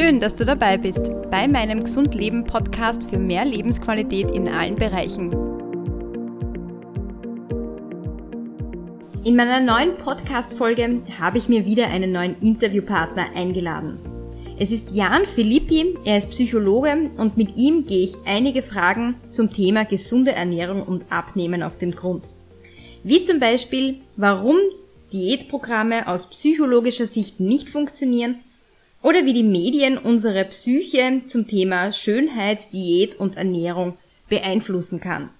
Schön, dass du dabei bist bei meinem Gesund Leben Podcast für mehr Lebensqualität in allen Bereichen. In meiner neuen Podcast-Folge habe ich mir wieder einen neuen Interviewpartner eingeladen. Es ist Jan Filippi, er ist Psychologe und mit ihm gehe ich einige Fragen zum Thema gesunde Ernährung und Abnehmen auf den Grund. Wie zum Beispiel, warum Diätprogramme aus psychologischer Sicht nicht funktionieren oder wie die Medien unsere Psyche zum Thema Schönheit, Diät und Ernährung beeinflussen kann.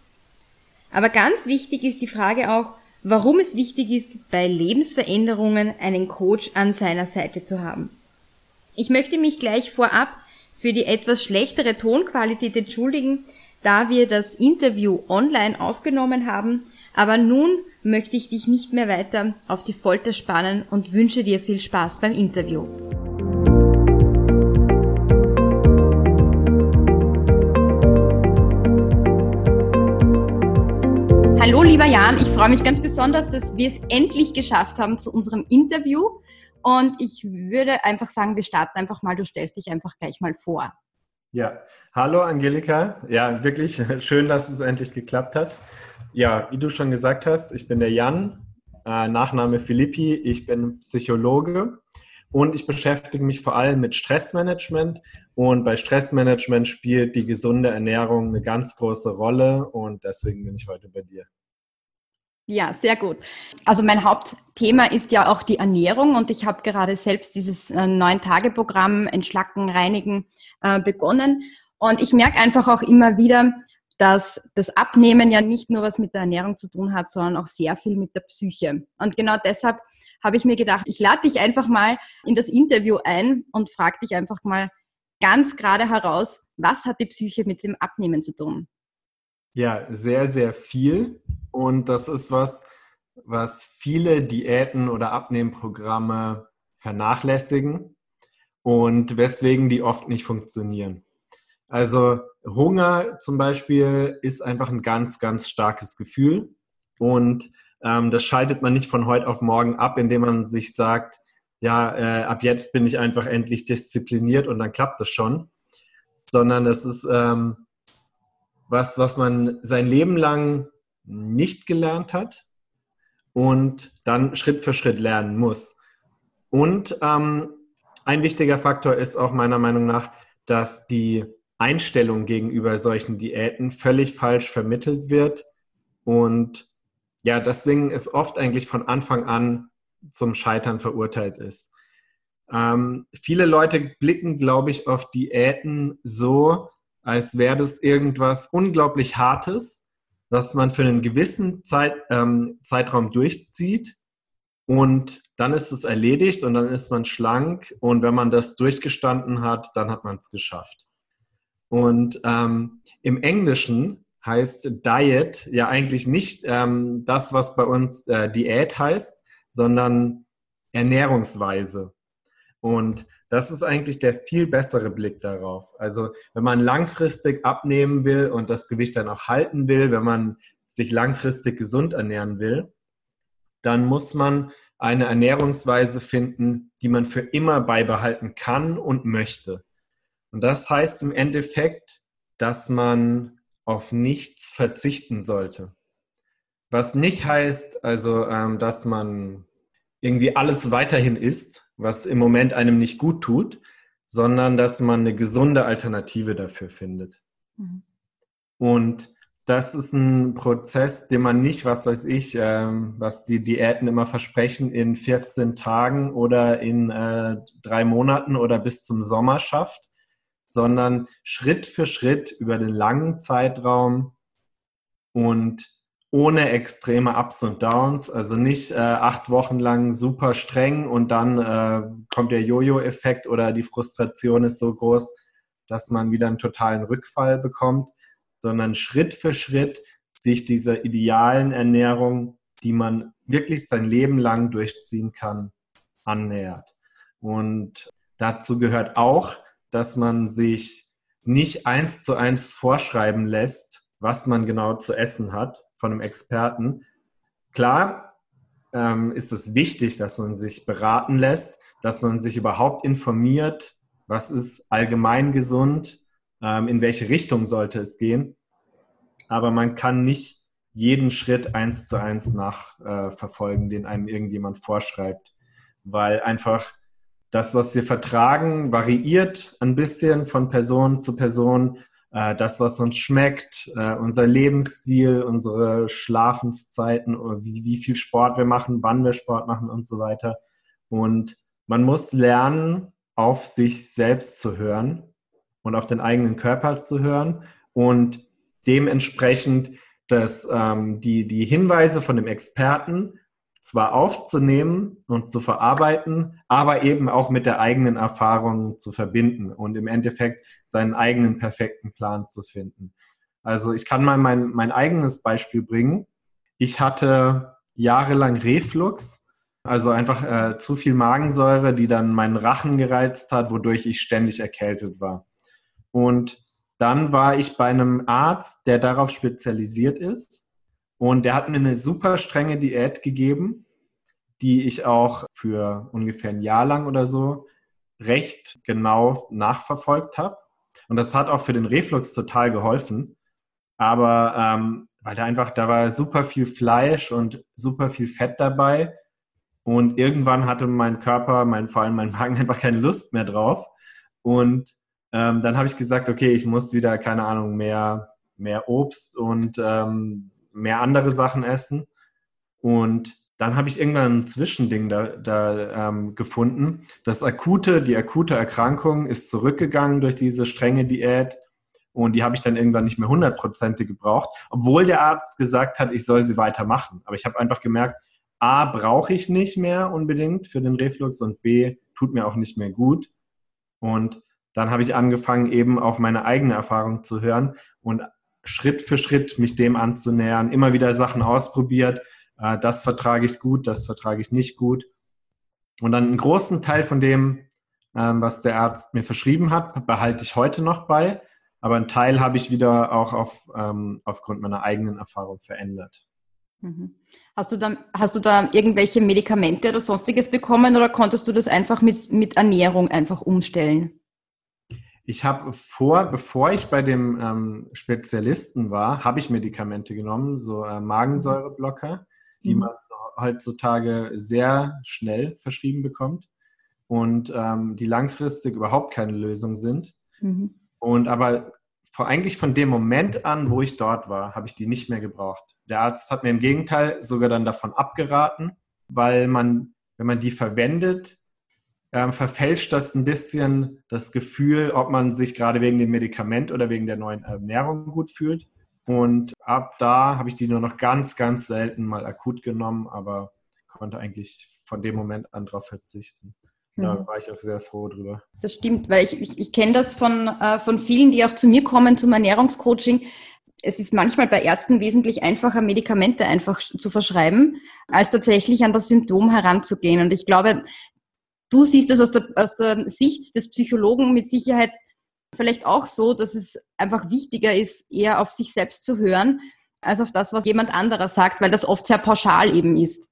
Aber ganz wichtig ist die Frage auch, warum es wichtig ist, bei Lebensveränderungen einen Coach an seiner Seite zu haben. Ich möchte mich gleich vorab für die etwas schlechtere Tonqualität entschuldigen, da wir das Interview online aufgenommen haben, aber nun möchte ich dich nicht mehr weiter auf die Folter spannen und wünsche dir viel Spaß beim Interview. Hallo lieber Jan, ich freue mich ganz besonders, dass wir es endlich geschafft haben zu unserem Interview. Und ich würde einfach sagen, wir starten einfach mal, du stellst dich einfach gleich mal vor. Ja, hallo Angelika. Ja, wirklich schön, dass es endlich geklappt hat. Ja, wie du schon gesagt hast, ich bin der Jan, äh, Nachname Filippi, ich bin Psychologe und ich beschäftige mich vor allem mit Stressmanagement und bei Stressmanagement spielt die gesunde Ernährung eine ganz große Rolle und deswegen bin ich heute bei dir. Ja, sehr gut. Also mein Hauptthema ist ja auch die Ernährung und ich habe gerade selbst dieses äh, Neun-Tage-Programm Entschlacken, Reinigen äh, begonnen und ich merke einfach auch immer wieder, dass das Abnehmen ja nicht nur was mit der Ernährung zu tun hat, sondern auch sehr viel mit der Psyche. Und genau deshalb habe ich mir gedacht, ich lade dich einfach mal in das Interview ein und frage dich einfach mal ganz gerade heraus, was hat die Psyche mit dem Abnehmen zu tun? Ja, sehr, sehr viel. Und das ist was, was viele Diäten oder Abnehmprogramme vernachlässigen und weswegen die oft nicht funktionieren. Also Hunger zum Beispiel ist einfach ein ganz, ganz starkes Gefühl und ähm, das schaltet man nicht von heute auf morgen ab, indem man sich sagt, ja, äh, ab jetzt bin ich einfach endlich diszipliniert und dann klappt das schon, sondern es ist ähm, was, was man sein Leben lang nicht gelernt hat und dann Schritt für Schritt lernen muss. Und ähm, ein wichtiger Faktor ist auch meiner Meinung nach, dass die Einstellung gegenüber solchen Diäten völlig falsch vermittelt wird. Und ja, deswegen ist oft eigentlich von Anfang an zum Scheitern verurteilt ist. Ähm, viele Leute blicken, glaube ich, auf Diäten so, als wäre das irgendwas unglaublich Hartes, was man für einen gewissen Zeit, ähm, Zeitraum durchzieht und dann ist es erledigt und dann ist man schlank und wenn man das durchgestanden hat, dann hat man es geschafft. Und ähm, im Englischen heißt Diet ja eigentlich nicht ähm, das, was bei uns äh, Diät heißt, sondern Ernährungsweise. Und das ist eigentlich der viel bessere Blick darauf. Also wenn man langfristig abnehmen will und das Gewicht dann auch halten will, wenn man sich langfristig gesund ernähren will, dann muss man eine Ernährungsweise finden, die man für immer beibehalten kann und möchte. Und das heißt im Endeffekt, dass man auf nichts verzichten sollte. Was nicht heißt, also, ähm, dass man irgendwie alles weiterhin isst, was im Moment einem nicht gut tut, sondern dass man eine gesunde Alternative dafür findet. Mhm. Und das ist ein Prozess, den man nicht, was weiß ich, ähm, was die Diäten immer versprechen, in 14 Tagen oder in äh, drei Monaten oder bis zum Sommer schafft, sondern Schritt für Schritt über den langen Zeitraum und ohne extreme Ups und Downs, also nicht äh, acht Wochen lang super streng und dann äh, kommt der Jojo-Effekt oder die Frustration ist so groß, dass man wieder einen totalen Rückfall bekommt, sondern Schritt für Schritt sich dieser idealen Ernährung, die man wirklich sein Leben lang durchziehen kann, annähert. Und dazu gehört auch, dass man sich nicht eins zu eins vorschreiben lässt, was man genau zu essen hat von einem Experten. Klar ähm, ist es wichtig, dass man sich beraten lässt, dass man sich überhaupt informiert, was ist allgemein gesund, ähm, in welche Richtung sollte es gehen. Aber man kann nicht jeden Schritt eins zu eins nachverfolgen, äh, den einem irgendjemand vorschreibt, weil einfach das, was wir vertragen, variiert ein bisschen von Person zu Person. Äh, das, was uns schmeckt, äh, unser Lebensstil, unsere Schlafenszeiten, wie, wie viel Sport wir machen, wann wir Sport machen und so weiter. Und man muss lernen, auf sich selbst zu hören und auf den eigenen Körper zu hören und dementsprechend dass ähm, die, die Hinweise von dem Experten zwar aufzunehmen und zu verarbeiten, aber eben auch mit der eigenen Erfahrung zu verbinden und im Endeffekt seinen eigenen perfekten Plan zu finden. Also ich kann mal mein, mein eigenes Beispiel bringen. Ich hatte jahrelang Reflux, also einfach äh, zu viel Magensäure, die dann meinen Rachen gereizt hat, wodurch ich ständig erkältet war. Und dann war ich bei einem Arzt, der darauf spezialisiert ist. Und der hat mir eine super strenge Diät gegeben, die ich auch für ungefähr ein Jahr lang oder so recht genau nachverfolgt habe. Und das hat auch für den Reflux total geholfen. Aber ähm, weil da einfach, da war super viel Fleisch und super viel Fett dabei. Und irgendwann hatte mein Körper, mein, vor allem mein Magen, einfach keine Lust mehr drauf. Und ähm, dann habe ich gesagt, okay, ich muss wieder, keine Ahnung, mehr, mehr Obst und ähm, mehr andere Sachen essen. Und dann habe ich irgendwann ein Zwischending da, da ähm, gefunden. Das akute, die akute Erkrankung ist zurückgegangen durch diese strenge Diät. Und die habe ich dann irgendwann nicht mehr hundertprozentig gebraucht, obwohl der Arzt gesagt hat, ich soll sie weitermachen. Aber ich habe einfach gemerkt, A, brauche ich nicht mehr unbedingt für den Reflux und B, tut mir auch nicht mehr gut. Und dann habe ich angefangen, eben auf meine eigene Erfahrung zu hören und Schritt für Schritt mich dem anzunähern, immer wieder Sachen ausprobiert. Äh, das vertrage ich gut, das vertrage ich nicht gut. Und dann einen großen Teil von dem, ähm, was der Arzt mir verschrieben hat, behalte ich heute noch bei. Aber einen Teil habe ich wieder auch auf, ähm, aufgrund meiner eigenen Erfahrung verändert. Mhm. Hast du, da, hast du da irgendwelche Medikamente oder sonstiges bekommen oder konntest du das einfach mit, mit Ernährung einfach umstellen? Ich habe vor, bevor ich bei dem ähm, Spezialisten war, habe ich Medikamente genommen, so äh, Magensäureblocker, die mhm. man heutzutage sehr schnell verschrieben bekommt und ähm, die langfristig überhaupt keine Lösung sind. Mhm. Und aber vor, eigentlich von dem Moment an, wo ich dort war, habe ich die nicht mehr gebraucht. Der Arzt hat mir im Gegenteil sogar dann davon abgeraten, weil man, wenn man die verwendet, ähm, verfälscht das ein bisschen das Gefühl, ob man sich gerade wegen dem Medikament oder wegen der neuen Ernährung gut fühlt. Und ab da habe ich die nur noch ganz, ganz selten mal akut genommen, aber konnte eigentlich von dem Moment an darauf verzichten. Da mhm. war ich auch sehr froh drüber. Das stimmt, weil ich, ich, ich kenne das von, äh, von vielen, die auch zu mir kommen zum Ernährungscoaching. Es ist manchmal bei Ärzten wesentlich einfacher, Medikamente einfach zu verschreiben, als tatsächlich an das Symptom heranzugehen. Und ich glaube, Du siehst es aus der, aus der Sicht des Psychologen mit Sicherheit vielleicht auch so, dass es einfach wichtiger ist, eher auf sich selbst zu hören, als auf das, was jemand anderer sagt, weil das oft sehr pauschal eben ist.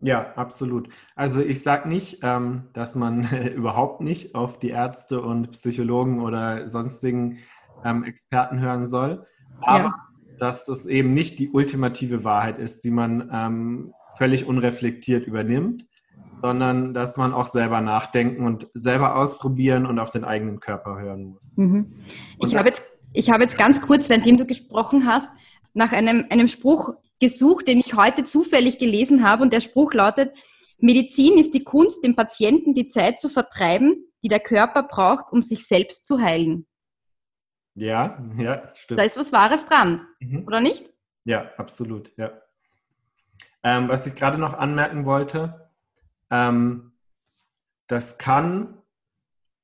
Ja, absolut. Also ich sage nicht, ähm, dass man überhaupt nicht auf die Ärzte und Psychologen oder sonstigen ähm, Experten hören soll, aber ja. dass das eben nicht die ultimative Wahrheit ist, die man ähm, völlig unreflektiert übernimmt, sondern dass man auch selber nachdenken und selber ausprobieren und auf den eigenen Körper hören muss. Mhm. Ich habe jetzt, hab jetzt ganz kurz, währenddem du gesprochen hast, nach einem, einem Spruch gesucht, den ich heute zufällig gelesen habe. Und der Spruch lautet, Medizin ist die Kunst, dem Patienten die Zeit zu vertreiben, die der Körper braucht, um sich selbst zu heilen. Ja, ja, stimmt. Da ist was Wahres dran, mhm. oder nicht? Ja, absolut, ja. Ähm, was ich gerade noch anmerken wollte, ähm, das kann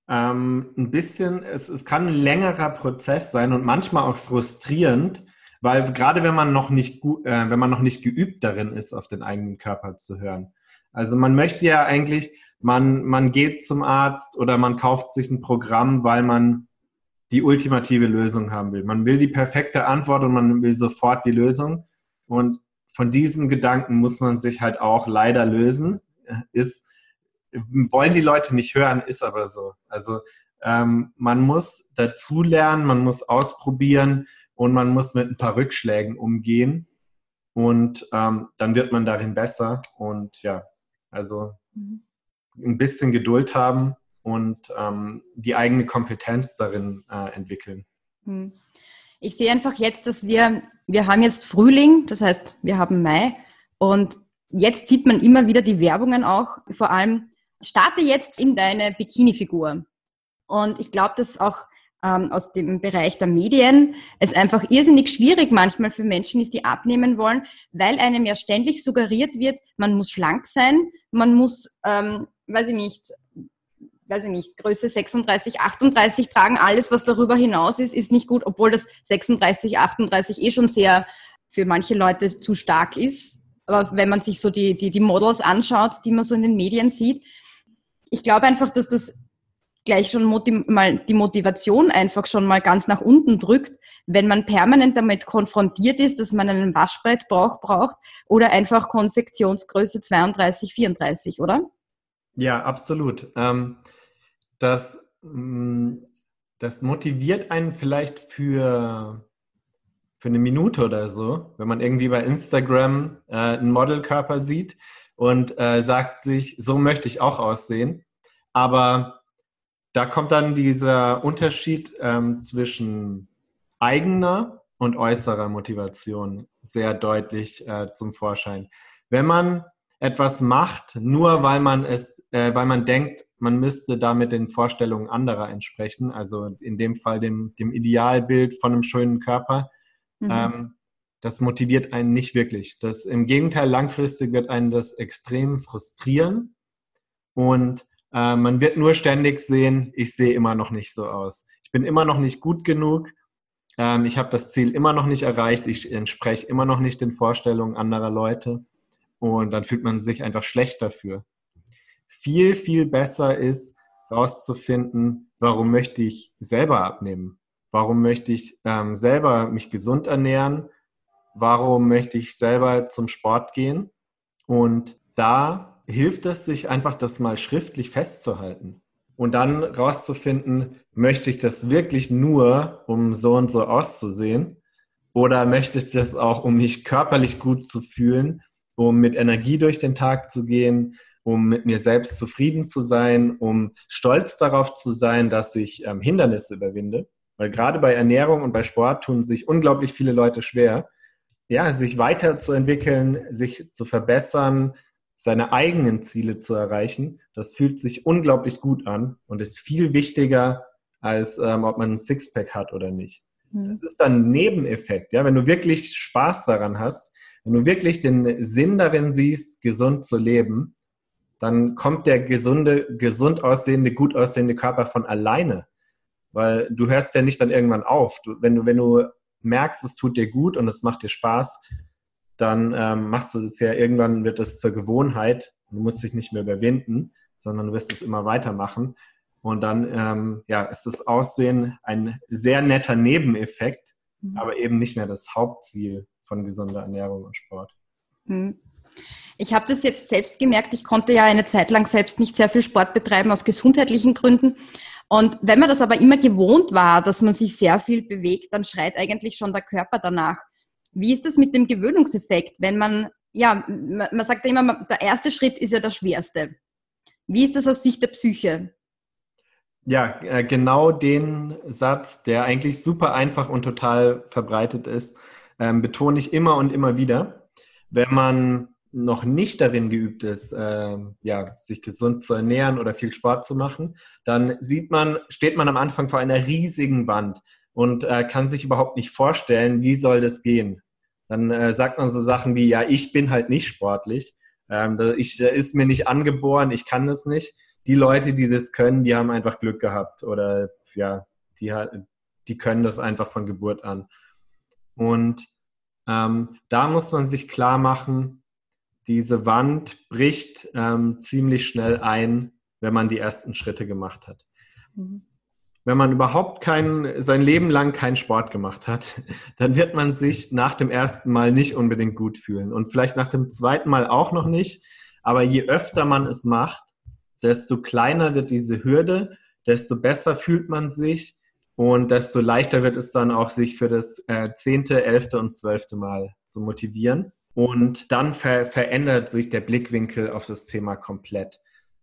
ähm, ein bisschen, es, es kann ein längerer Prozess sein und manchmal auch frustrierend, weil gerade wenn man noch nicht gut, äh, wenn man noch nicht geübt darin ist, auf den eigenen Körper zu hören. Also man möchte ja eigentlich, man, man geht zum Arzt oder man kauft sich ein Programm, weil man die ultimative Lösung haben will. Man will die perfekte Antwort und man will sofort die Lösung. Und von diesen Gedanken muss man sich halt auch leider lösen ist, wollen die Leute nicht hören, ist aber so. Also ähm, man muss dazulernen, man muss ausprobieren und man muss mit ein paar Rückschlägen umgehen. Und ähm, dann wird man darin besser. Und ja, also mhm. ein bisschen Geduld haben und ähm, die eigene Kompetenz darin äh, entwickeln. Mhm. Ich sehe einfach jetzt, dass wir, wir haben jetzt Frühling, das heißt, wir haben Mai und jetzt sieht man immer wieder die Werbungen auch, vor allem, starte jetzt in deine Bikini-Figur. Und ich glaube, dass auch ähm, aus dem Bereich der Medien es einfach irrsinnig schwierig manchmal für Menschen ist, die abnehmen wollen, weil einem ja ständig suggeriert wird, man muss schlank sein, man muss, ähm, weiß ich nicht, weiß ich nicht, Größe 36, 38 tragen, alles, was darüber hinaus ist, ist nicht gut, obwohl das 36, 38 eh schon sehr für manche Leute zu stark ist. Aber wenn man sich so die, die, die Models anschaut, die man so in den Medien sieht, ich glaube einfach, dass das gleich schon mal die Motivation einfach schon mal ganz nach unten drückt, wenn man permanent damit konfrontiert ist, dass man einen Waschbrett braucht, braucht oder einfach Konfektionsgröße 32, 34, oder? Ja, absolut. Ähm, das, mm, das motiviert einen vielleicht für, für eine Minute oder so, wenn man irgendwie bei Instagram äh, einen Modelkörper sieht und äh, sagt sich, so möchte ich auch aussehen. Aber da kommt dann dieser Unterschied ähm, zwischen eigener und äußerer Motivation sehr deutlich äh, zum Vorschein. Wenn man etwas macht, nur weil man es, äh, weil man denkt, man müsste damit den Vorstellungen anderer entsprechen, also in dem Fall dem, dem Idealbild von einem schönen Körper, mhm. ähm, das motiviert einen nicht wirklich. Das im Gegenteil langfristig wird einen das extrem frustrieren und äh, man wird nur ständig sehen, ich sehe immer noch nicht so aus. Ich bin immer noch nicht gut genug. Ähm, ich habe das Ziel immer noch nicht erreicht. Ich entspreche immer noch nicht den Vorstellungen anderer Leute. Und dann fühlt man sich einfach schlecht dafür. Viel, viel besser ist, herauszufinden, warum möchte ich selber abnehmen? Warum möchte ich ähm, selber mich gesund ernähren? Warum möchte ich selber zum Sport gehen? Und da hilft es, sich einfach das mal schriftlich festzuhalten und dann rauszufinden, möchte ich das wirklich nur, um so und so auszusehen oder möchte ich das auch, um mich körperlich gut zu fühlen, um mit Energie durch den Tag zu gehen, um mit mir selbst zufrieden zu sein, um stolz darauf zu sein, dass ich ähm, Hindernisse überwinde. Weil gerade bei Ernährung und bei Sport tun sich unglaublich viele Leute schwer, ja, sich weiterzuentwickeln, sich zu verbessern, seine eigenen Ziele zu erreichen, das fühlt sich unglaublich gut an und ist viel wichtiger, als ähm, ob man ein Sixpack hat oder nicht. Mhm. Das ist dann ein Nebeneffekt. Ja? Wenn du wirklich Spaß daran hast, wenn du wirklich den Sinn darin siehst, gesund zu leben, dann kommt der gesunde, gesund aussehende, gut aussehende Körper von alleine. Weil du hörst ja nicht dann irgendwann auf. Du, wenn, du, wenn du merkst, es tut dir gut und es macht dir Spaß, dann ähm, machst du es ja irgendwann, wird es zur Gewohnheit. Du musst dich nicht mehr überwinden, sondern du wirst es immer weitermachen. Und dann ähm, ja, ist das Aussehen ein sehr netter Nebeneffekt, mhm. aber eben nicht mehr das Hauptziel von gesunder Ernährung und Sport. Mhm. Ich habe das jetzt selbst gemerkt. Ich konnte ja eine Zeit lang selbst nicht sehr viel Sport betreiben aus gesundheitlichen Gründen. Und wenn man das aber immer gewohnt war, dass man sich sehr viel bewegt, dann schreit eigentlich schon der Körper danach. Wie ist das mit dem Gewöhnungseffekt, wenn man, ja, man sagt ja immer, der erste Schritt ist ja der schwerste. Wie ist das aus Sicht der Psyche? Ja, äh, genau den Satz, der eigentlich super einfach und total verbreitet ist, ähm, betone ich immer und immer wieder. Wenn man noch nicht darin geübt ist, äh, ja, sich gesund zu ernähren oder viel Sport zu machen, dann sieht man, steht man am Anfang vor einer riesigen Wand und äh, kann sich überhaupt nicht vorstellen, wie soll das gehen. Dann äh, sagt man so Sachen wie, ja, ich bin halt nicht sportlich, ähm, ich, da ist mir nicht angeboren, ich kann das nicht. Die Leute, die das können, die haben einfach Glück gehabt oder ja, die, die können das einfach von Geburt an. Und ähm, da muss man sich klar machen, diese Wand bricht ähm, ziemlich schnell ein, wenn man die ersten Schritte gemacht hat. Mhm wenn man überhaupt kein, sein Leben lang keinen Sport gemacht hat, dann wird man sich nach dem ersten Mal nicht unbedingt gut fühlen und vielleicht nach dem zweiten Mal auch noch nicht. Aber je öfter man es macht, desto kleiner wird diese Hürde, desto besser fühlt man sich und desto leichter wird es dann auch, sich für das äh, zehnte, elfte und zwölfte Mal zu motivieren. Und dann ver verändert sich der Blickwinkel auf das Thema komplett.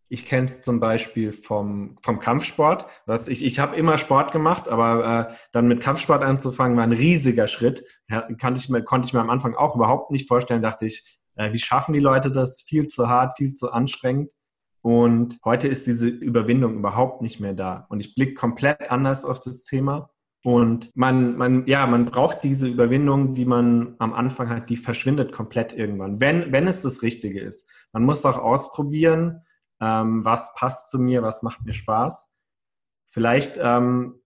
Ich kenne es zum Beispiel vom, vom Kampfsport. Was ich ich habe immer Sport gemacht, aber äh, dann mit Kampfsport anzufangen war ein riesiger Schritt. Ja, kannte ich mir, konnte ich mir am Anfang auch überhaupt nicht vorstellen. Dachte ich, äh, wie schaffen die Leute das? Viel zu hart, viel zu anstrengend. Und heute ist diese Überwindung überhaupt nicht mehr da. Und ich blicke komplett anders auf das Thema. Und man, man, ja, man braucht diese Überwindung, die man am Anfang hat, die verschwindet komplett irgendwann, wenn, wenn es das Richtige ist. Man muss auch ausprobieren, ähm, was passt zu mir, was macht mir Spaß. Vielleicht ähm,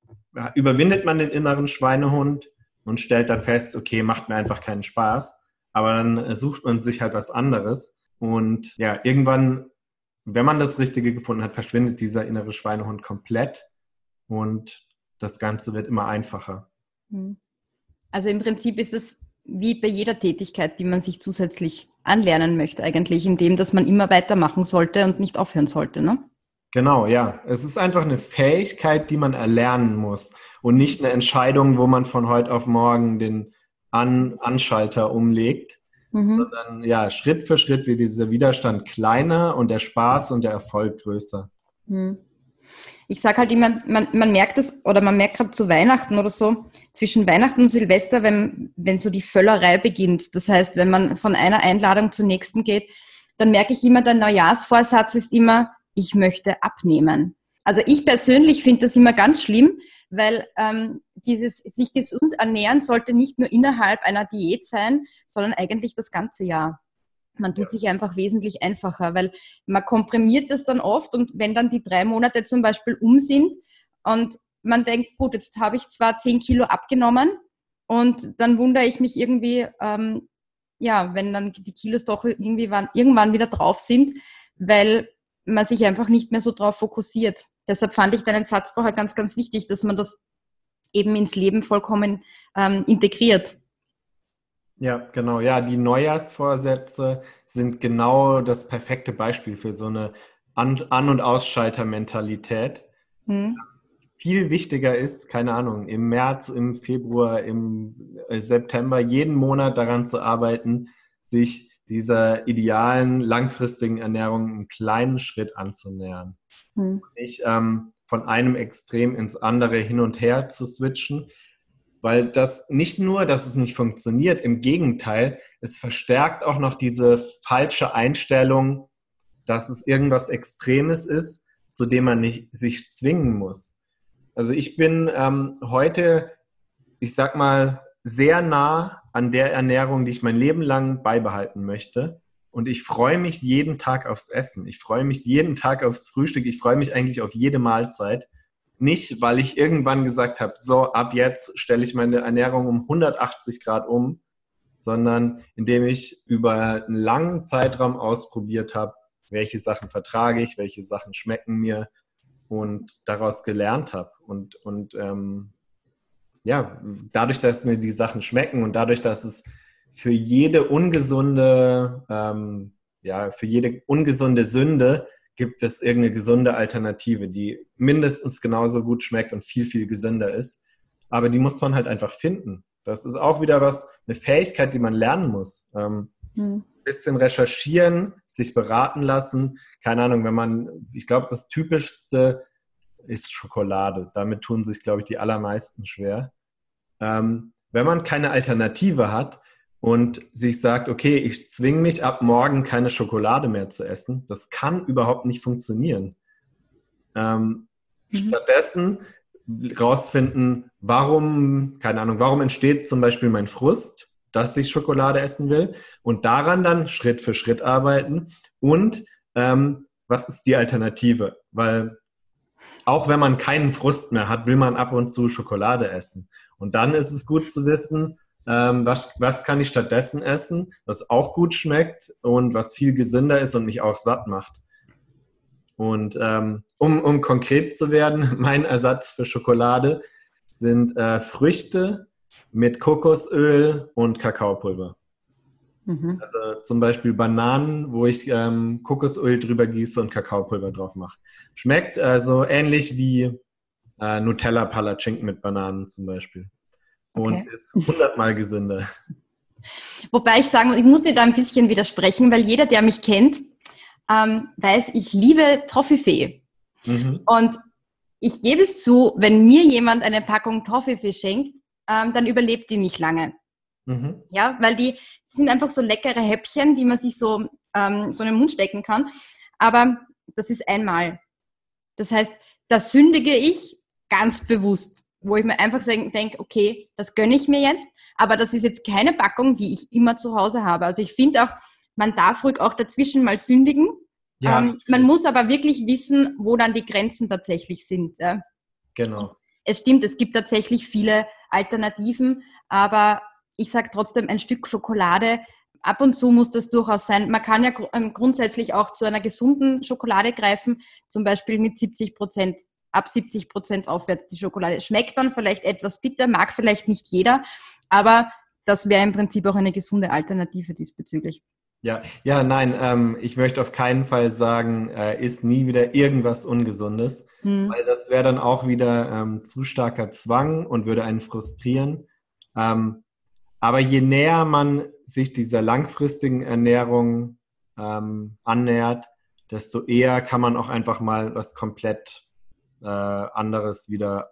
überwindet man den inneren Schweinehund und stellt dann fest, okay, macht mir einfach keinen Spaß. Aber dann sucht man sich halt was anderes. Und ja, irgendwann, wenn man das Richtige gefunden hat, verschwindet dieser innere Schweinehund komplett und das Ganze wird immer einfacher. Hm. Also im Prinzip ist es wie bei jeder Tätigkeit, die man sich zusätzlich anlernen möchte, eigentlich, indem dass man immer weitermachen sollte und nicht aufhören sollte, ne? Genau, ja. Es ist einfach eine Fähigkeit, die man erlernen muss und nicht eine Entscheidung, wo man von heute auf morgen den An Anschalter umlegt, mhm. sondern ja, Schritt für Schritt wird dieser Widerstand kleiner und der Spaß und der Erfolg größer. Mhm ich sage halt immer, man, man merkt das, oder man merkt gerade zu Weihnachten oder so, zwischen Weihnachten und Silvester, wenn, wenn so die Völlerei beginnt. Das heißt, wenn man von einer Einladung zur nächsten geht, dann merke ich immer, der Neujahrsvorsatz ist immer, ich möchte abnehmen. Also ich persönlich finde das immer ganz schlimm, weil ähm, dieses sich gesund ernähren sollte nicht nur innerhalb einer Diät sein, sondern eigentlich das ganze Jahr man tut sich einfach wesentlich einfacher, weil man komprimiert das dann oft und wenn dann die drei Monate zum Beispiel um sind und man denkt, gut, jetzt habe ich zwar zehn Kilo abgenommen und dann wundere ich mich irgendwie, ähm, ja, wenn dann die Kilos doch irgendwie wann, irgendwann wieder drauf sind, weil man sich einfach nicht mehr so drauf fokussiert. Deshalb fand ich deinen Satz vorher ganz, ganz wichtig, dass man das eben ins Leben vollkommen ähm, integriert. Ja, genau. Ja, die Neujahrsvorsätze sind genau das perfekte Beispiel für so eine An-, An und Ausschalter-Mentalität. Hm. Viel wichtiger ist, keine Ahnung, im März, im Februar, im äh, September, jeden Monat daran zu arbeiten, sich dieser idealen, langfristigen Ernährung einen kleinen Schritt anzunähern. Hm. Nicht ähm, von einem Extrem ins andere hin und her zu switchen, weil das nicht nur, dass es nicht funktioniert, im Gegenteil, es verstärkt auch noch diese falsche Einstellung, dass es irgendwas Extremes ist, zu dem man nicht sich zwingen muss. Also ich bin ähm, heute, ich sag mal, sehr nah an der Ernährung, die ich mein Leben lang beibehalten möchte. Und ich freue mich jeden Tag aufs Essen. Ich freue mich jeden Tag aufs Frühstück. Ich freue mich eigentlich auf jede Mahlzeit. Nicht, weil ich irgendwann gesagt habe, so ab jetzt stelle ich meine Ernährung um 180 Grad um, sondern indem ich über einen langen Zeitraum ausprobiert habe, welche Sachen vertrage ich, welche Sachen schmecken mir und daraus gelernt habe. Und, und ähm, ja, dadurch, dass mir die Sachen schmecken und dadurch, dass es für jede ungesunde, ähm, ja, für jede ungesunde Sünde gibt es irgendeine gesunde Alternative, die mindestens genauso gut schmeckt und viel, viel gesünder ist. Aber die muss man halt einfach finden. Das ist auch wieder was, eine Fähigkeit, die man lernen muss. Ähm, mhm. Bisschen recherchieren, sich beraten lassen. Keine Ahnung, wenn man, ich glaube, das Typischste ist Schokolade. Damit tun sich, glaube ich, die allermeisten schwer. Ähm, wenn man keine Alternative hat, und sich sagt, okay, ich zwinge mich ab morgen keine Schokolade mehr zu essen, das kann überhaupt nicht funktionieren. Ähm, mhm. Stattdessen rausfinden, warum, keine Ahnung, warum entsteht zum Beispiel mein Frust, dass ich Schokolade essen will und daran dann Schritt für Schritt arbeiten und ähm, was ist die Alternative? Weil auch wenn man keinen Frust mehr hat, will man ab und zu Schokolade essen. Und dann ist es gut zu wissen, ähm, was, was kann ich stattdessen essen, was auch gut schmeckt und was viel gesünder ist und mich auch satt macht. Und ähm, um, um konkret zu werden, mein Ersatz für Schokolade sind äh, Früchte mit Kokosöl und Kakaopulver. Mhm. Also zum Beispiel Bananen, wo ich ähm, Kokosöl drüber gieße und Kakaopulver drauf mache. Schmeckt also ähnlich wie äh, Nutella Palatschinken mit Bananen zum Beispiel. Und okay. ist hundertmal gesünder. Wobei ich sagen muss, ich muss dir da ein bisschen widersprechen, weil jeder, der mich kennt, ähm, weiß, ich liebe Toffifee. Mhm. Und ich gebe es zu, wenn mir jemand eine Packung Toffifee schenkt, ähm, dann überlebt die nicht lange. Mhm. Ja, weil die sind einfach so leckere Häppchen, die man sich so, ähm, so in den Mund stecken kann. Aber das ist einmal. Das heißt, da sündige ich ganz bewusst, wo ich mir einfach denke, okay, das gönne ich mir jetzt, aber das ist jetzt keine Packung, die ich immer zu Hause habe. Also ich finde auch, man darf ruhig auch dazwischen mal sündigen. Ja. Ähm, man muss aber wirklich wissen, wo dann die Grenzen tatsächlich sind. Ja. Genau. Es stimmt, es gibt tatsächlich viele Alternativen, aber ich sage trotzdem, ein Stück Schokolade, ab und zu muss das durchaus sein. Man kann ja ähm, grundsätzlich auch zu einer gesunden Schokolade greifen, zum Beispiel mit 70 Prozent, ab 70 Prozent aufwärts die Schokolade. Schmeckt dann vielleicht etwas bitter, mag vielleicht nicht jeder, aber das wäre im Prinzip auch eine gesunde Alternative diesbezüglich. Ja, ja, nein, ähm, ich möchte auf keinen Fall sagen, äh, isst nie wieder irgendwas Ungesundes, hm. weil das wäre dann auch wieder ähm, zu starker Zwang und würde einen frustrieren. Ähm, aber je näher man sich dieser langfristigen Ernährung ähm, annähert, desto eher kann man auch einfach mal was komplett äh, anderes wieder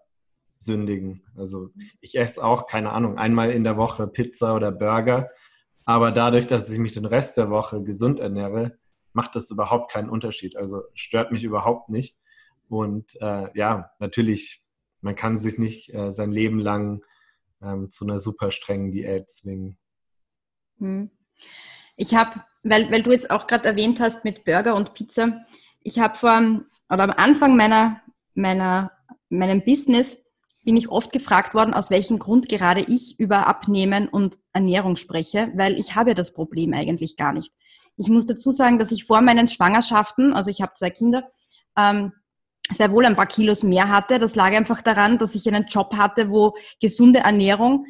sündigen. Also ich esse auch, keine Ahnung, einmal in der Woche Pizza oder Burger, aber dadurch, dass ich mich den Rest der Woche gesund ernähre, macht das überhaupt keinen Unterschied. Also stört mich überhaupt nicht. Und äh, ja, natürlich, man kann sich nicht äh, sein Leben lang ähm, zu einer super strengen Diät zwingen. Hm. Ich habe, weil, weil du jetzt auch gerade erwähnt hast mit Burger und Pizza, ich habe vor, oder am Anfang meiner, meiner, meinem Business bin ich oft gefragt worden, aus welchem Grund gerade ich über Abnehmen und Ernährung spreche, weil ich habe ja das Problem eigentlich gar nicht. Ich muss dazu sagen, dass ich vor meinen Schwangerschaften, also ich habe zwei Kinder, ähm, sehr wohl ein paar Kilos mehr hatte. Das lag einfach daran, dass ich einen Job hatte, wo gesunde Ernährung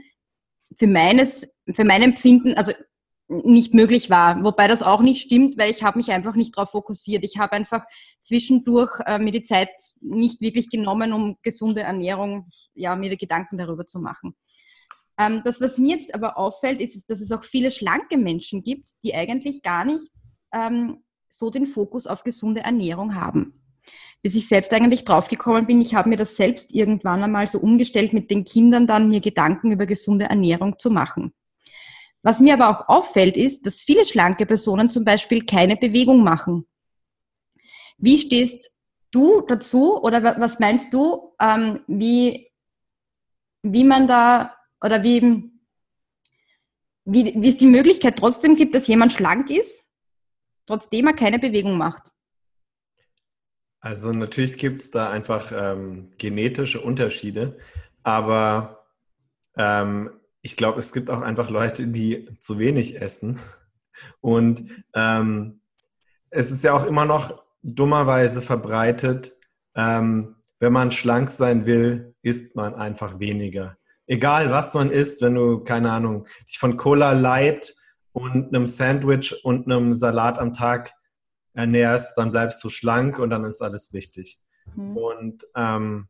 für meines, für mein Empfinden, also nicht möglich war. Wobei das auch nicht stimmt, weil ich habe mich einfach nicht darauf fokussiert. Ich habe einfach zwischendurch äh, mir die Zeit nicht wirklich genommen, um gesunde Ernährung, ja, mir Gedanken darüber zu machen. Ähm, das, was mir jetzt aber auffällt, ist, dass es auch viele schlanke Menschen gibt, die eigentlich gar nicht ähm, so den Fokus auf gesunde Ernährung haben bis ich selbst eigentlich draufgekommen bin, ich habe mir das selbst irgendwann einmal so umgestellt, mit den Kindern dann mir Gedanken über gesunde Ernährung zu machen. Was mir aber auch auffällt, ist, dass viele schlanke Personen zum Beispiel keine Bewegung machen. Wie stehst du dazu oder was meinst du, ähm, wie, wie man da oder wie, wie, wie es die Möglichkeit trotzdem gibt, dass jemand schlank ist, trotzdem er keine Bewegung macht? Also natürlich gibt es da einfach ähm, genetische Unterschiede, aber ähm, ich glaube, es gibt auch einfach Leute, die zu wenig essen. Und ähm, es ist ja auch immer noch dummerweise verbreitet, ähm, wenn man schlank sein will, isst man einfach weniger. Egal was man isst, wenn du, keine Ahnung, dich von Cola Light und einem Sandwich und einem Salat am Tag ernährst, dann bleibst du schlank und dann ist alles richtig. Mhm. Und ähm,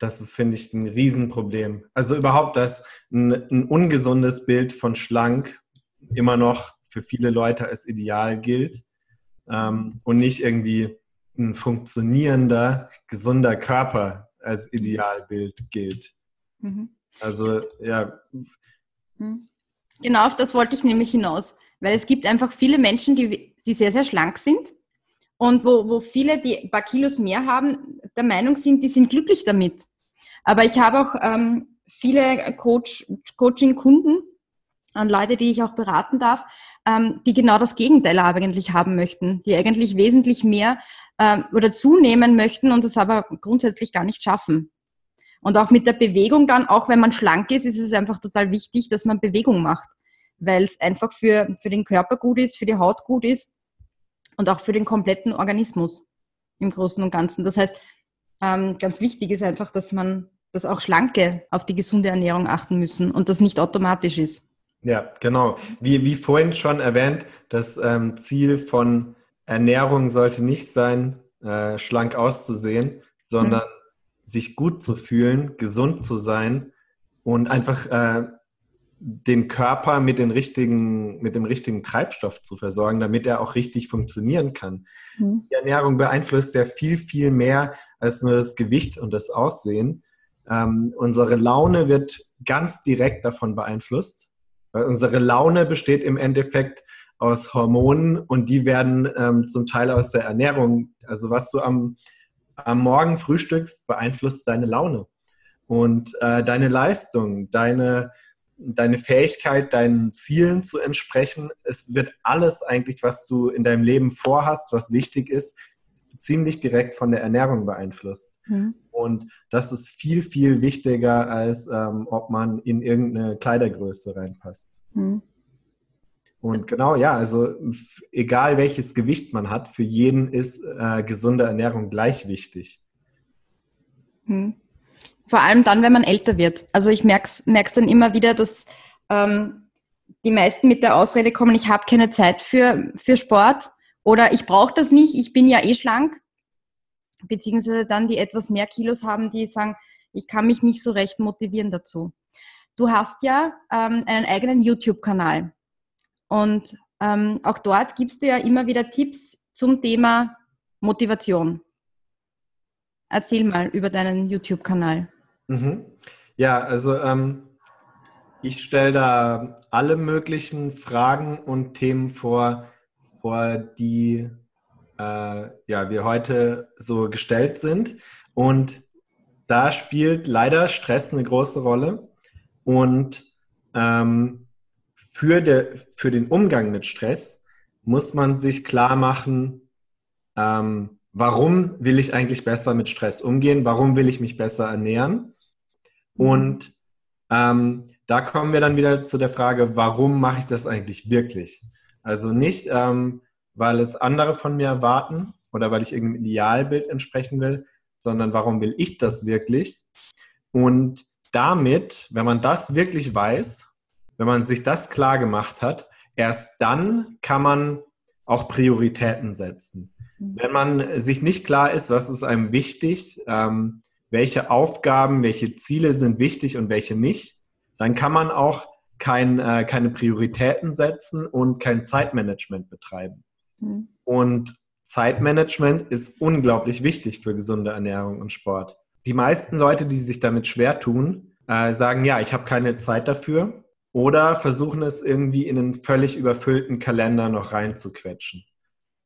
das ist, finde ich, ein Riesenproblem. Also überhaupt, dass ein, ein, ungesundes Bild von schlank immer noch für viele Leute als Ideal gilt ähm, und nicht irgendwie ein funktionierender, gesunder Körper als Idealbild gilt. Mhm. Also ja. Mhm. Genau auf das wollte ich nämlich hinaus. Weil es gibt einfach viele Menschen, die, die sehr, sehr schlank sind und wo, wo viele, die ein paar Kilos mehr haben, der Meinung sind, die sind glücklich damit. Aber ich habe auch ähm, viele Coach, Coaching-Kunden und Leute, die ich auch beraten darf, ähm, die genau das Gegenteil eigentlich haben möchten, die eigentlich wesentlich mehr ähm, oder zunehmen möchten und das aber grundsätzlich gar nicht schaffen. Und auch mit der Bewegung dann, auch wenn man schlank ist, ist es einfach total wichtig, dass man Bewegung macht weil es einfach für, für den Körper gut ist, für die Haut gut ist und auch für den kompletten Organismus im Großen und Ganzen. Das heißt, ähm, ganz wichtig ist einfach, dass man, dass auch Schlanke auf die gesunde Ernährung achten müssen und das nicht automatisch ist. Ja, genau. Wie, wie vorhin schon erwähnt, das ähm, Ziel von Ernährung sollte nicht sein, äh, schlank auszusehen, sondern mhm. sich gut zu fühlen, gesund zu sein und einfach äh, den Körper mit, den richtigen, mit dem richtigen Treibstoff zu versorgen, damit er auch richtig funktionieren kann. Mhm. Die Ernährung beeinflusst ja viel, viel mehr als nur das Gewicht und das Aussehen. Ähm, unsere Laune wird ganz direkt davon beeinflusst, weil unsere Laune besteht im Endeffekt aus Hormonen und die werden ähm, zum Teil aus der Ernährung, also was du am, am Morgen frühstückst, beeinflusst deine Laune und äh, deine Leistung, deine deine Fähigkeit, deinen Zielen zu entsprechen. Es wird alles eigentlich, was du in deinem Leben vorhast, was wichtig ist, ziemlich direkt von der Ernährung beeinflusst. Mhm. Und das ist viel, viel wichtiger, als ähm, ob man in irgendeine Kleidergröße reinpasst. Mhm. Und genau, ja, also egal welches Gewicht man hat, für jeden ist äh, gesunde Ernährung gleich wichtig. Mhm. Vor allem dann, wenn man älter wird. Also ich merke es dann immer wieder, dass ähm, die meisten mit der Ausrede kommen, ich habe keine Zeit für, für Sport oder ich brauche das nicht, ich bin ja eh schlank. Beziehungsweise dann, die etwas mehr Kilos haben, die sagen, ich kann mich nicht so recht motivieren dazu. Du hast ja ähm, einen eigenen YouTube-Kanal und ähm, auch dort gibst du ja immer wieder Tipps zum Thema Motivation. Erzähl mal über deinen YouTube-Kanal. Mhm. Ja, also ähm, ich stelle da alle möglichen Fragen und Themen vor, vor die äh, ja, wir heute so gestellt sind. Und da spielt leider Stress eine große Rolle. Und ähm, für, de, für den Umgang mit Stress muss man sich klar machen, ähm, warum will ich eigentlich besser mit Stress umgehen? Warum will ich mich besser ernähren? Und ähm, da kommen wir dann wieder zu der Frage, warum mache ich das eigentlich wirklich? Also nicht, ähm, weil es andere von mir erwarten oder weil ich irgendeinem Idealbild entsprechen will, sondern warum will ich das wirklich? Und damit, wenn man das wirklich weiß, wenn man sich das klar gemacht hat, erst dann kann man auch Prioritäten setzen. Mhm. Wenn man sich nicht klar ist, was ist einem wichtig, ähm, welche Aufgaben, welche Ziele sind wichtig und welche nicht, dann kann man auch kein, äh, keine Prioritäten setzen und kein Zeitmanagement betreiben. Mhm. Und Zeitmanagement ist unglaublich wichtig für gesunde Ernährung und Sport. Die meisten Leute, die sich damit schwer tun, äh, sagen, ja, ich habe keine Zeit dafür oder versuchen es irgendwie in einen völlig überfüllten Kalender noch reinzuquetschen.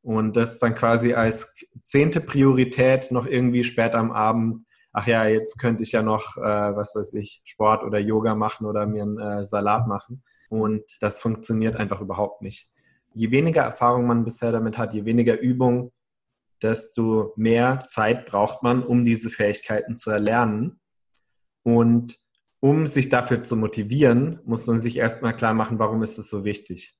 Und das dann quasi als zehnte Priorität noch irgendwie spät am Abend ach ja, jetzt könnte ich ja noch, äh, was weiß ich, Sport oder Yoga machen oder mir einen äh, Salat machen. Und das funktioniert einfach überhaupt nicht. Je weniger Erfahrung man bisher damit hat, je weniger Übung, desto mehr Zeit braucht man, um diese Fähigkeiten zu erlernen. Und um sich dafür zu motivieren, muss man sich erstmal klar machen, warum ist es so wichtig.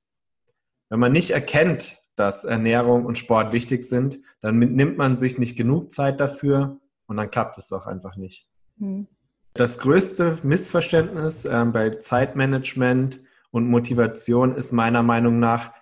Wenn man nicht erkennt, dass Ernährung und Sport wichtig sind, dann nimmt man sich nicht genug Zeit dafür und dann klappt es auch einfach nicht. Mhm. Das größte Missverständnis äh, bei Zeitmanagement und Motivation ist meiner Meinung nach,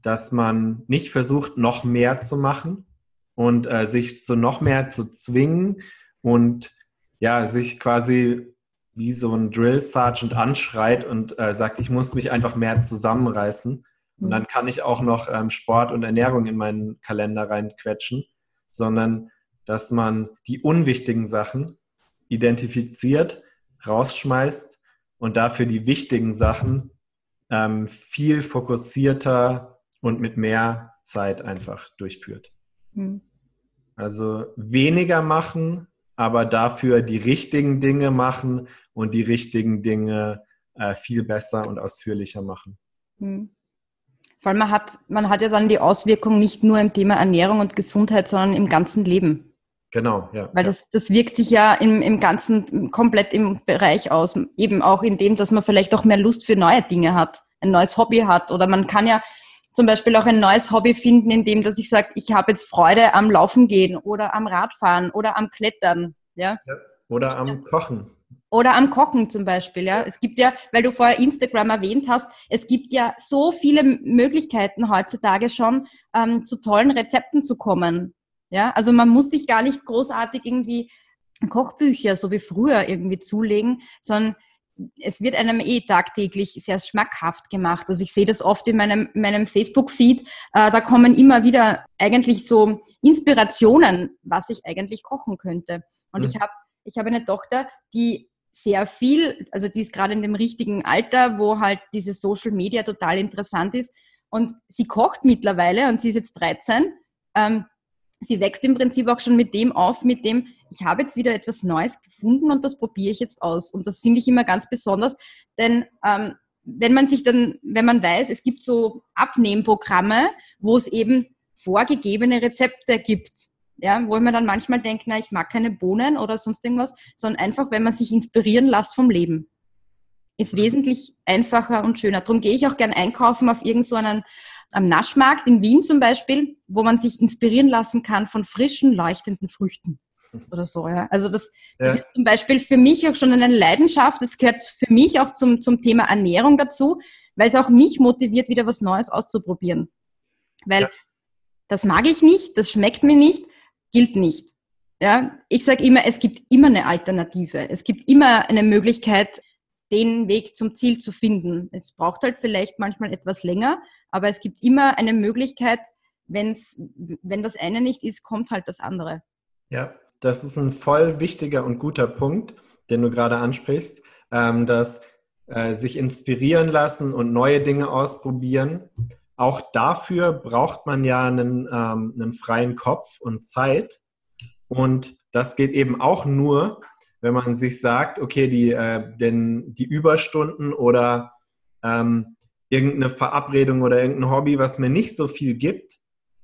dass man nicht versucht, noch mehr zu machen und äh, sich zu noch mehr zu zwingen und ja, sich quasi wie so ein Drill Sergeant anschreit und äh, sagt, ich muss mich einfach mehr zusammenreißen. Und hm. dann kann ich auch noch ähm, Sport und Ernährung in meinen Kalender reinquetschen, sondern dass man die unwichtigen Sachen identifiziert, rausschmeißt und dafür die wichtigen Sachen ähm, viel fokussierter und mit mehr Zeit einfach durchführt. Mhm. Also weniger machen, aber dafür die richtigen Dinge machen und die richtigen Dinge äh, viel besser und ausführlicher machen. Mhm. Vor allem man hat, man hat ja dann die Auswirkung nicht nur im Thema Ernährung und Gesundheit, sondern im ganzen Leben. Genau, ja. Weil das, das wirkt sich ja im, im Ganzen komplett im Bereich aus. Eben auch in dem, dass man vielleicht auch mehr Lust für neue Dinge hat, ein neues Hobby hat. Oder man kann ja zum Beispiel auch ein neues Hobby finden, in dem, dass ich sage, ich habe jetzt Freude am Laufen gehen oder am Radfahren oder am Klettern. Ja? ja oder am Kochen. Oder am Kochen zum Beispiel, ja. Es gibt ja, weil du vorher Instagram erwähnt hast, es gibt ja so viele Möglichkeiten heutzutage schon, ähm, zu tollen Rezepten zu kommen. Ja, also man muss sich gar nicht großartig irgendwie Kochbücher so wie früher irgendwie zulegen, sondern es wird einem eh tagtäglich sehr schmackhaft gemacht. Also ich sehe das oft in meinem, meinem Facebook-Feed. Äh, da kommen immer wieder eigentlich so Inspirationen, was ich eigentlich kochen könnte. Und mhm. ich habe ich hab eine Tochter, die sehr viel, also die ist gerade in dem richtigen Alter, wo halt dieses Social Media total interessant ist. Und sie kocht mittlerweile und sie ist jetzt 13. Ähm, sie wächst im Prinzip auch schon mit dem auf, mit dem, ich habe jetzt wieder etwas Neues gefunden und das probiere ich jetzt aus. Und das finde ich immer ganz besonders, denn ähm, wenn man sich dann, wenn man weiß, es gibt so Abnehmprogramme, wo es eben vorgegebene Rezepte gibt, ja, wo mir dann manchmal denke, na, ich mag keine Bohnen oder sonst irgendwas, sondern einfach, wenn man sich inspirieren lässt vom Leben. Ist wesentlich einfacher und schöner. Darum gehe ich auch gern einkaufen auf irgend so einen am Naschmarkt in Wien zum Beispiel, wo man sich inspirieren lassen kann von frischen, leuchtenden Früchten oder so. Ja. Also das, ja. das, ist zum Beispiel für mich auch schon eine Leidenschaft. Das gehört für mich auch zum, zum Thema Ernährung dazu, weil es auch mich motiviert, wieder was Neues auszuprobieren. Weil ja. das mag ich nicht, das schmeckt mir nicht, gilt nicht. Ja, ich sage immer, es gibt immer eine Alternative. Es gibt immer eine Möglichkeit, den Weg zum Ziel zu finden. Es braucht halt vielleicht manchmal etwas länger, aber es gibt immer eine Möglichkeit, wenn's, wenn das eine nicht ist, kommt halt das andere. Ja, das ist ein voll wichtiger und guter Punkt, den du gerade ansprichst, ähm, dass äh, sich inspirieren lassen und neue Dinge ausprobieren. Auch dafür braucht man ja einen, ähm, einen freien Kopf und Zeit. Und das geht eben auch nur, wenn man sich sagt, okay, die, äh, denn die Überstunden oder ähm, irgendeine Verabredung oder irgendein Hobby, was mir nicht so viel gibt,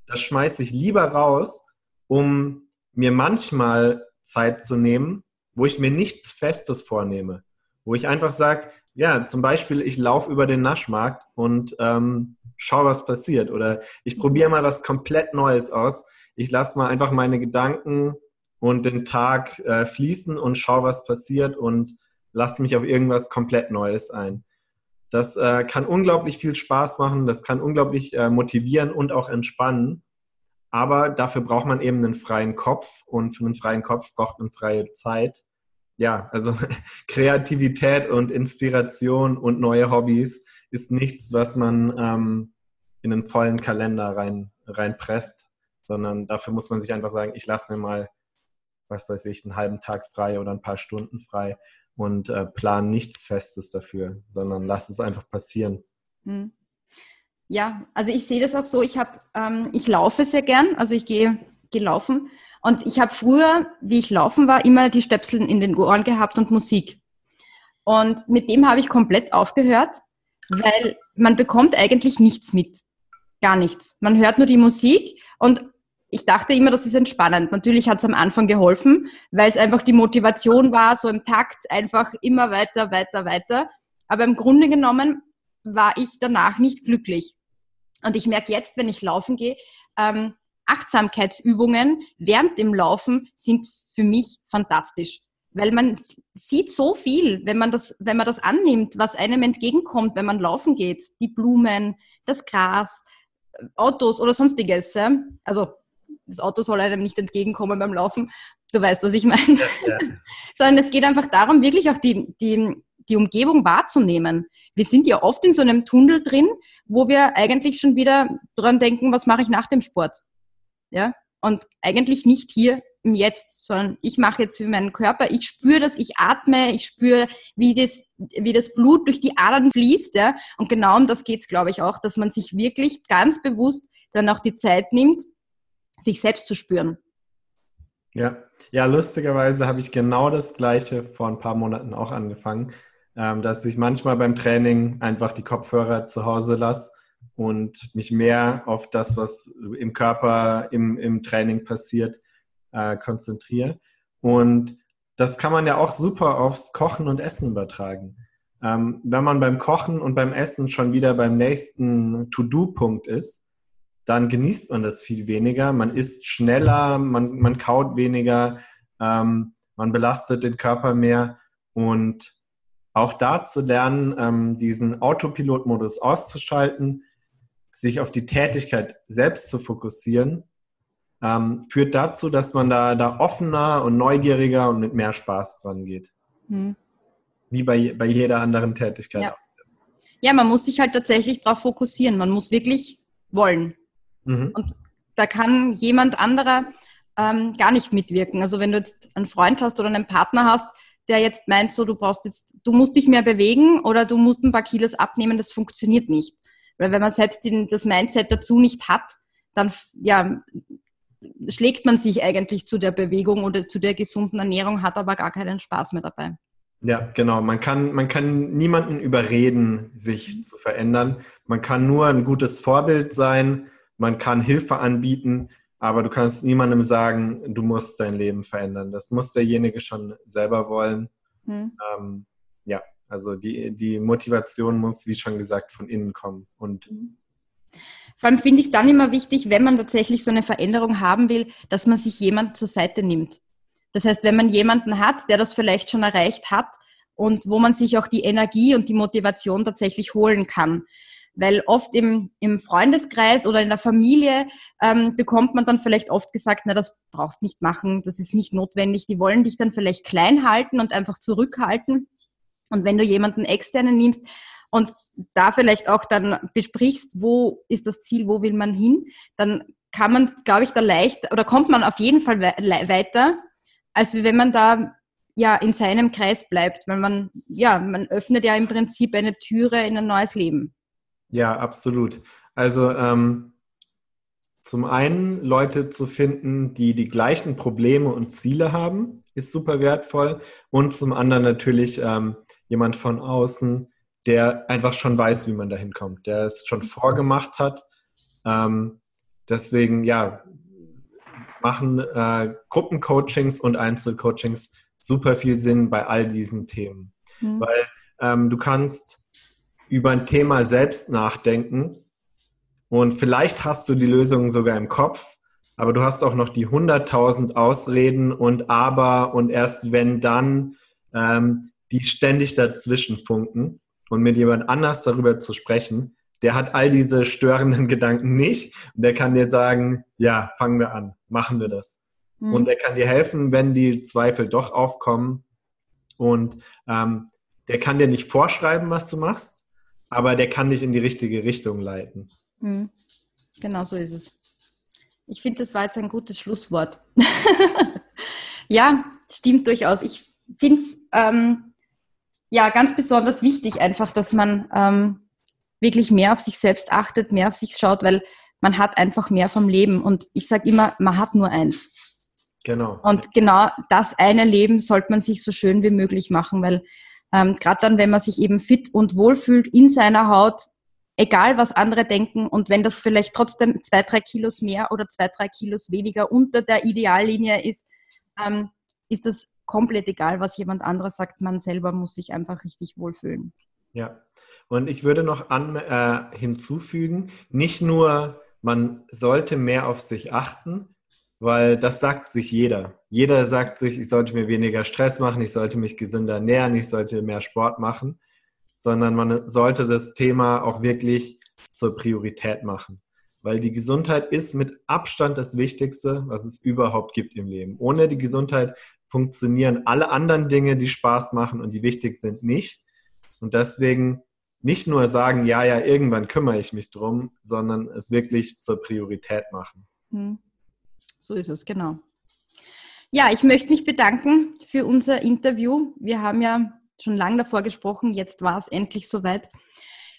das schmeiße ich lieber raus, um mir manchmal Zeit zu nehmen, wo ich mir nichts Festes vornehme. Wo ich einfach sage, ja, zum Beispiel, ich laufe über den Naschmarkt und ähm, schau, was passiert. Oder ich probiere mal was komplett Neues aus. Ich lasse mal einfach meine Gedanken und den Tag äh, fließen und schau, was passiert und lass mich auf irgendwas komplett Neues ein. Das äh, kann unglaublich viel Spaß machen, das kann unglaublich äh, motivieren und auch entspannen. Aber dafür braucht man eben einen freien Kopf und für einen freien Kopf braucht man freie Zeit. Ja, also Kreativität und Inspiration und neue Hobbys ist nichts, was man ähm, in einen vollen Kalender rein, reinpresst, sondern dafür muss man sich einfach sagen, ich lasse mir mal, was weiß ich, einen halben Tag frei oder ein paar Stunden frei und äh, plan nichts Festes dafür, sondern lass es einfach passieren. Hm. Ja, also ich sehe das auch so. Ich habe, ähm, ich laufe sehr gern, also ich gehe gelaufen und ich habe früher, wie ich laufen war, immer die Stöpsel in den Ohren gehabt und Musik. Und mit dem habe ich komplett aufgehört, weil man bekommt eigentlich nichts mit. Gar nichts. Man hört nur die Musik und ich dachte immer, das ist entspannend. Natürlich hat es am Anfang geholfen, weil es einfach die Motivation war, so im Takt einfach immer weiter, weiter, weiter. Aber im Grunde genommen war ich danach nicht glücklich. Und ich merke jetzt, wenn ich laufen gehe, ähm, Achtsamkeitsübungen während dem Laufen sind für mich fantastisch. Weil man sieht so viel, wenn man das, wenn man das annimmt, was einem entgegenkommt, wenn man laufen geht. Die Blumen, das Gras, Autos oder sonstiges. Also das Auto soll einem nicht entgegenkommen beim Laufen. Du weißt, was ich meine. Ja, ja. Sondern es geht einfach darum, wirklich auch die, die, die Umgebung wahrzunehmen. Wir sind ja oft in so einem Tunnel drin, wo wir eigentlich schon wieder dran denken, was mache ich nach dem Sport? Ja? Und eigentlich nicht hier im Jetzt, sondern ich mache jetzt für meinen Körper, ich spüre das, ich atme, ich spüre, wie das, wie das Blut durch die Adern fließt. Ja? Und genau um das geht es, glaube ich, auch, dass man sich wirklich ganz bewusst dann auch die Zeit nimmt, sich selbst zu spüren. Ja, ja, lustigerweise habe ich genau das Gleiche vor ein paar Monaten auch angefangen, ähm, dass ich manchmal beim Training einfach die Kopfhörer zu Hause lasse und mich mehr auf das, was im Körper im, im Training passiert, äh, konzentriere. Und das kann man ja auch super aufs Kochen und Essen übertragen. Ähm, wenn man beim Kochen und beim Essen schon wieder beim nächsten To-Do-Punkt ist, dann genießt man das viel weniger. Man isst schneller, man, man kaut weniger, ähm, man belastet den Körper mehr. Und auch da zu lernen, ähm, diesen Autopilot-Modus auszuschalten, sich auf die Tätigkeit selbst zu fokussieren, ähm, führt dazu, dass man da, da offener und neugieriger und mit mehr Spaß dran geht. Hm. Wie bei, bei jeder anderen Tätigkeit. Ja. ja, man muss sich halt tatsächlich darauf fokussieren. Man muss wirklich wollen. Mhm. Und da kann jemand anderer ähm, gar nicht mitwirken. Also wenn du jetzt einen Freund hast oder einen Partner hast, der jetzt meint, so du brauchst jetzt, du musst dich mehr bewegen oder du musst ein paar Kilos abnehmen, das funktioniert nicht. Weil wenn man selbst den, das Mindset dazu nicht hat, dann ja, schlägt man sich eigentlich zu der Bewegung oder zu der gesunden Ernährung, hat aber gar keinen Spaß mehr dabei. Ja, genau. Man kann, man kann niemanden überreden, sich zu verändern. Man kann nur ein gutes Vorbild sein. Man kann Hilfe anbieten. Aber du kannst niemandem sagen, du musst dein Leben verändern. Das muss derjenige schon selber wollen. Hm. Ähm, ja, also die, die Motivation muss, wie schon gesagt, von innen kommen. Und hm. vor allem finde ich es dann immer wichtig, wenn man tatsächlich so eine Veränderung haben will, dass man sich jemand zur Seite nimmt. Das heißt, wenn man jemanden hat, der das vielleicht schon erreicht hat und wo man sich auch die Energie und die Motivation tatsächlich holen kann. Weil oft im, im Freundeskreis oder in der Familie ähm, bekommt man dann vielleicht oft gesagt, na, das brauchst nicht machen, das ist nicht notwendig. Die wollen dich dann vielleicht klein halten und einfach zurückhalten. Und wenn du jemanden externen nimmst und da vielleicht auch dann besprichst, wo ist das Ziel, wo will man hin, dann kann man, glaube ich, da leicht oder kommt man auf jeden Fall weiter, als wenn man da ja in seinem Kreis bleibt, weil man ja man öffnet ja im Prinzip eine Türe in ein neues Leben. Ja, absolut. Also ähm, zum einen Leute zu finden, die die gleichen Probleme und Ziele haben, ist super wertvoll. Und zum anderen natürlich ähm, jemand von außen, der einfach schon weiß, wie man da hinkommt, der es schon vorgemacht hat. Ähm, deswegen, ja, machen äh, Gruppencoachings und Einzelcoachings super viel Sinn bei all diesen Themen. Mhm. Weil ähm, du kannst über ein Thema selbst nachdenken. Und vielleicht hast du die Lösung sogar im Kopf, aber du hast auch noch die 100.000 Ausreden und aber und erst wenn dann, ähm, die ständig dazwischen funken. Und mit jemand anders darüber zu sprechen, der hat all diese störenden Gedanken nicht. Und der kann dir sagen, ja, fangen wir an, machen wir das. Mhm. Und er kann dir helfen, wenn die Zweifel doch aufkommen. Und ähm, der kann dir nicht vorschreiben, was du machst, aber der kann dich in die richtige Richtung leiten. Mhm. Genau so ist es. Ich finde, das war jetzt ein gutes Schlusswort. ja, stimmt durchaus. Ich finde es ähm, ja ganz besonders wichtig, einfach, dass man ähm, wirklich mehr auf sich selbst achtet, mehr auf sich schaut, weil man hat einfach mehr vom Leben. Und ich sage immer, man hat nur eins. Genau. Und genau das eine Leben sollte man sich so schön wie möglich machen, weil ähm, Gerade dann, wenn man sich eben fit und wohl fühlt in seiner Haut, egal was andere denken und wenn das vielleicht trotzdem zwei, drei Kilos mehr oder zwei, drei Kilos weniger unter der Ideallinie ist, ähm, ist das komplett egal, was jemand anderes sagt. Man selber muss sich einfach richtig wohlfühlen. Ja, und ich würde noch an, äh, hinzufügen, nicht nur, man sollte mehr auf sich achten, weil das sagt sich jeder. Jeder sagt sich, ich sollte mir weniger Stress machen, ich sollte mich gesünder ernähren, ich sollte mehr Sport machen, sondern man sollte das Thema auch wirklich zur Priorität machen. Weil die Gesundheit ist mit Abstand das Wichtigste, was es überhaupt gibt im Leben. Ohne die Gesundheit funktionieren alle anderen Dinge, die Spaß machen und die wichtig sind, nicht. Und deswegen nicht nur sagen, ja, ja, irgendwann kümmere ich mich drum, sondern es wirklich zur Priorität machen. Hm. So ist es, genau. Ja, ich möchte mich bedanken für unser Interview. Wir haben ja schon lange davor gesprochen, jetzt war es endlich soweit.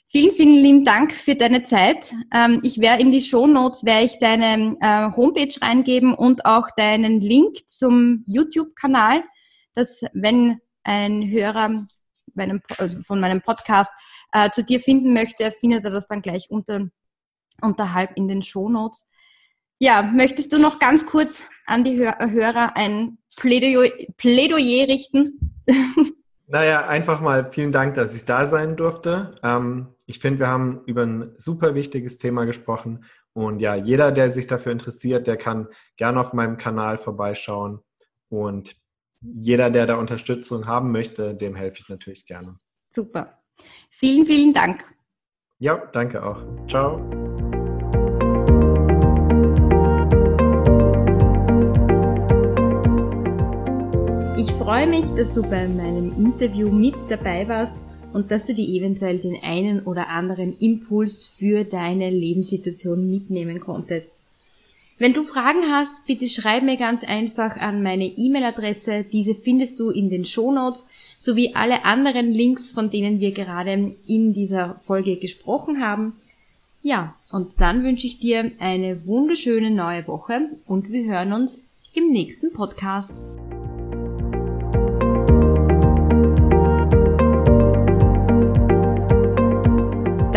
Vielen, vielen lieben Dank für deine Zeit. Ähm, ich werde in die Show Notes werde ich deine äh, Homepage reingeben und auch deinen Link zum YouTube-Kanal, dass wenn ein Hörer also von meinem Podcast äh, zu dir finden möchte, findet er das dann gleich unter, unterhalb in den Show Notes. Ja, möchtest du noch ganz kurz an die Hörer ein Plädoyer, Plädoyer richten? Naja, einfach mal vielen Dank, dass ich da sein durfte. Ähm, ich finde, wir haben über ein super wichtiges Thema gesprochen. Und ja, jeder, der sich dafür interessiert, der kann gerne auf meinem Kanal vorbeischauen. Und jeder, der da Unterstützung haben möchte, dem helfe ich natürlich gerne. Super. Vielen, vielen Dank. Ja, danke auch. Ciao. Freue mich, dass du bei meinem Interview mit dabei warst und dass du dir eventuell den einen oder anderen Impuls für deine Lebenssituation mitnehmen konntest. Wenn du Fragen hast, bitte schreib mir ganz einfach an meine E-Mail-Adresse. Diese findest du in den Shownotes sowie alle anderen Links, von denen wir gerade in dieser Folge gesprochen haben. Ja, und dann wünsche ich dir eine wunderschöne neue Woche und wir hören uns im nächsten Podcast.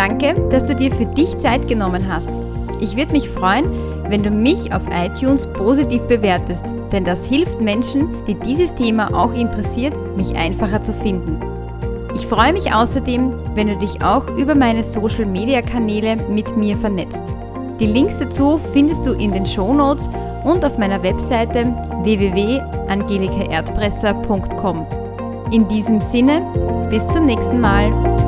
Danke, dass du dir für dich Zeit genommen hast. Ich würde mich freuen, wenn du mich auf iTunes positiv bewertest, denn das hilft Menschen, die dieses Thema auch interessiert, mich einfacher zu finden. Ich freue mich außerdem, wenn du dich auch über meine Social-Media-Kanäle mit mir vernetzt. Die Links dazu findest du in den Shownotes und auf meiner Webseite www.angelikaerdpresser.com. In diesem Sinne, bis zum nächsten Mal.